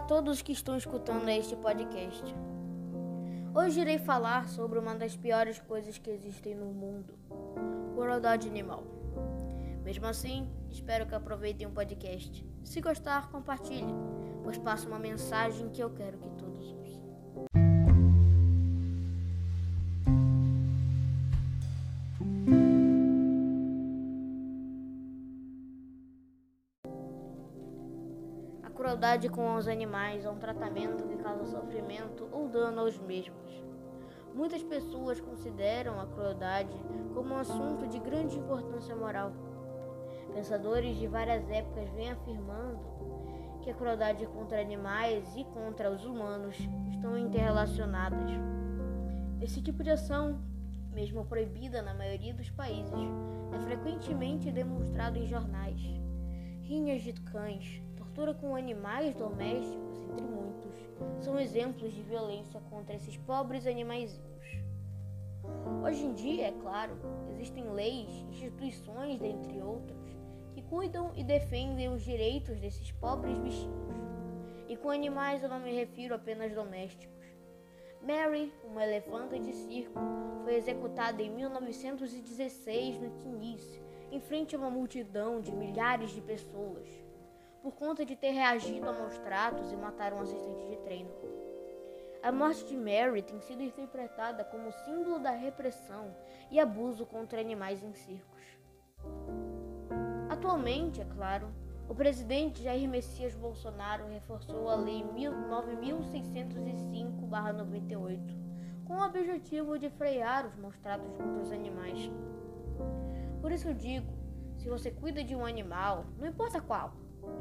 a todos que estão escutando este podcast. Hoje irei falar sobre uma das piores coisas que existem no mundo: crueldade animal. Mesmo assim, espero que aproveitem o podcast. Se gostar, compartilhe, pois passa uma mensagem que eu quero que todos crueldade com os animais é um tratamento que causa sofrimento ou dano aos mesmos. Muitas pessoas consideram a crueldade como um assunto de grande importância moral. Pensadores de várias épocas vêm afirmando que a crueldade contra animais e contra os humanos estão interrelacionadas. Esse tipo de ação, mesmo proibida na maioria dos países, é frequentemente demonstrado em jornais. Rinhas de cães, tortura com animais domésticos, entre muitos, são exemplos de violência contra esses pobres animaizinhos. Hoje em dia, é claro, existem leis, instituições, dentre outros, que cuidam e defendem os direitos desses pobres bichinhos. E com animais eu não me refiro apenas domésticos. Mary, uma elefanta de circo, foi executada em 1916 no Tunísia, em frente a uma multidão de milhares de pessoas por conta de ter reagido a maus tratos e matar um assistente de treino. A morte de Mary tem sido interpretada como símbolo da repressão e abuso contra animais em circos. Atualmente, é claro, o presidente Jair Messias Bolsonaro reforçou a Lei 9605-98 com o objetivo de frear os maus tratos contra os animais. Por isso eu digo, se você cuida de um animal, não importa qual,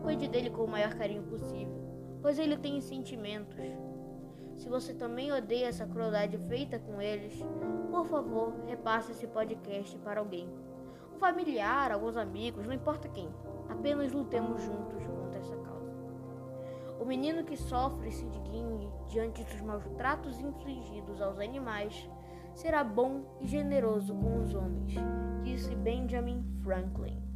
Cuide dele com o maior carinho possível, pois ele tem sentimentos. Se você também odeia essa crueldade feita com eles, por favor, repasse esse podcast para alguém. Um familiar, alguns amigos, não importa quem. Apenas lutemos juntos contra essa causa. O menino que sofre se indigne diante dos maus tratos infligidos aos animais será bom e generoso com os homens, disse Benjamin Franklin.